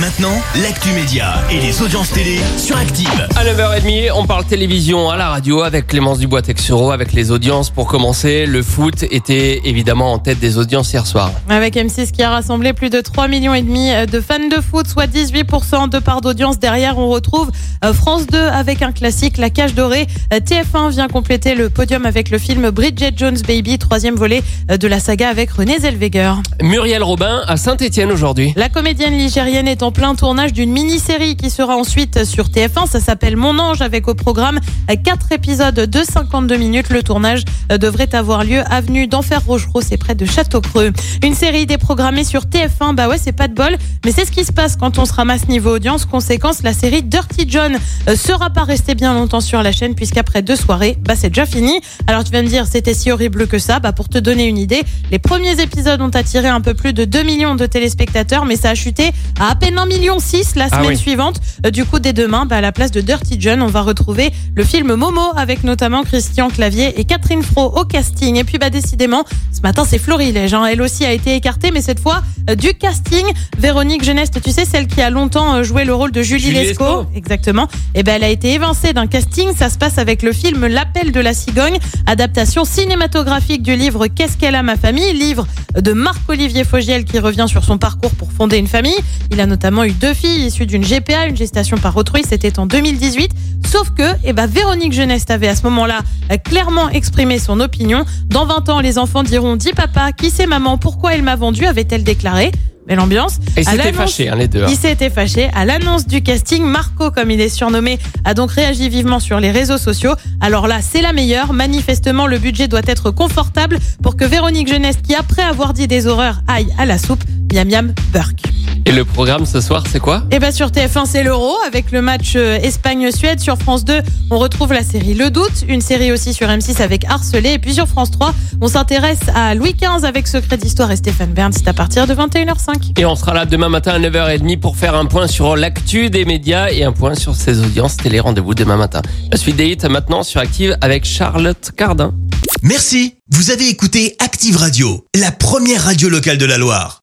Maintenant, l'actu média et les audiences télé sur Active. À 9h30, on parle télévision à la radio avec Clémence Dubois-Texero, avec les audiences. Pour commencer, le foot était évidemment en tête des audiences hier soir. Avec M6 qui a rassemblé plus de 3 millions et demi de fans de foot, soit 18% de part d'audience. Derrière, on retrouve euh, France 2 avec un classique, La Cage Dorée. Euh, TF1 vient compléter le podium avec le film Bridget Jones Baby, troisième volet euh, de la saga avec René Zellweger. Muriel Robin à Saint-Etienne aujourd'hui. La comédienne ligérienne est en plein tournage d'une mini-série qui sera ensuite sur TF1. Ça s'appelle Mon Ange avec au programme 4 épisodes de 52 minutes. Le tournage devrait avoir lieu avenue d'Enfer Rochereau, c'est près de Château-Creux. Une série déprogrammée sur TF1, bah ouais, c'est pas de bol, mais c'est ce qui se passe quand on se ramasse niveau audience. Conséquence, la série Dirty John euh, sera pas restée bien longtemps sur la chaîne puisqu'après deux soirées, bah c'est déjà fini. Alors tu vas me dire, c'était si horrible que ça. Bah pour te donner une idée, les premiers épisodes ont attiré un peu plus de 2 millions de téléspectateurs, mais ça a chuté à à 1 million 6 la Ah semaine oui. suivante. Euh, Du coup, dès demain, bah, à la place de Dirty John, on va retrouver le film Momo avec notamment Christian Clavier et Catherine Fro au casting. Et puis, bah, décidément, ce matin, c'est Florilège. Hein. Elle aussi a été écartée, mais cette fois, euh, du casting. Véronique Geneste, tu sais, celle qui a longtemps euh, joué le rôle de Julie, Julie Lescaut. Lescaut. Exactement. Et ben, elle a été évincée d'un casting. Ça se passe avec le film L'appel de la cigogne, adaptation cinématographique du livre Qu'est-ce qu'elle a ma famille, livre de Marc-Olivier Fogiel qui revient sur son parcours pour fonder une famille. Il a notamment eu deux filles issues d'une GPA, une gestation par autrui, c'était en 2018. Sauf que, eh ben, Véronique Geneste avait à ce moment-là euh, clairement exprimé son opinion. Dans 20 ans, les enfants diront, dis papa, qui c'est maman, pourquoi elle m'a vendu, avait-elle déclaré. Belle ambiance. Et c'était fâché, hein, les deux. hein. il s'était fâché. À l'annonce du casting, Marco, comme il est surnommé, a donc réagi vivement sur les réseaux sociaux. Alors là, c'est la meilleure. Manifestement, le budget doit être confortable pour que Véronique Jeunesse, qui après avoir dit des horreurs, aille à la soupe. Miam miam, Burke. Et le programme ce soir, c'est quoi? Et bien sur TF1, c'est l'Euro avec le match euh, Espagne-Suède. Sur France 2, on retrouve la série Le Doute, une série aussi sur M6 avec Harcelé. Et puis sur France 3, on s'intéresse à Louis XV avec Secret d'Histoire et Stéphane Bern. C'est à partir de 21h05. Et on sera là demain matin à 9h30 pour faire un point sur l'actu des médias et un point sur ses audiences télé. Rendez-vous demain matin. La suite des hits maintenant sur Active avec Charlotte Cardin. Merci. Vous avez écouté Active Radio, la première radio locale de la Loire.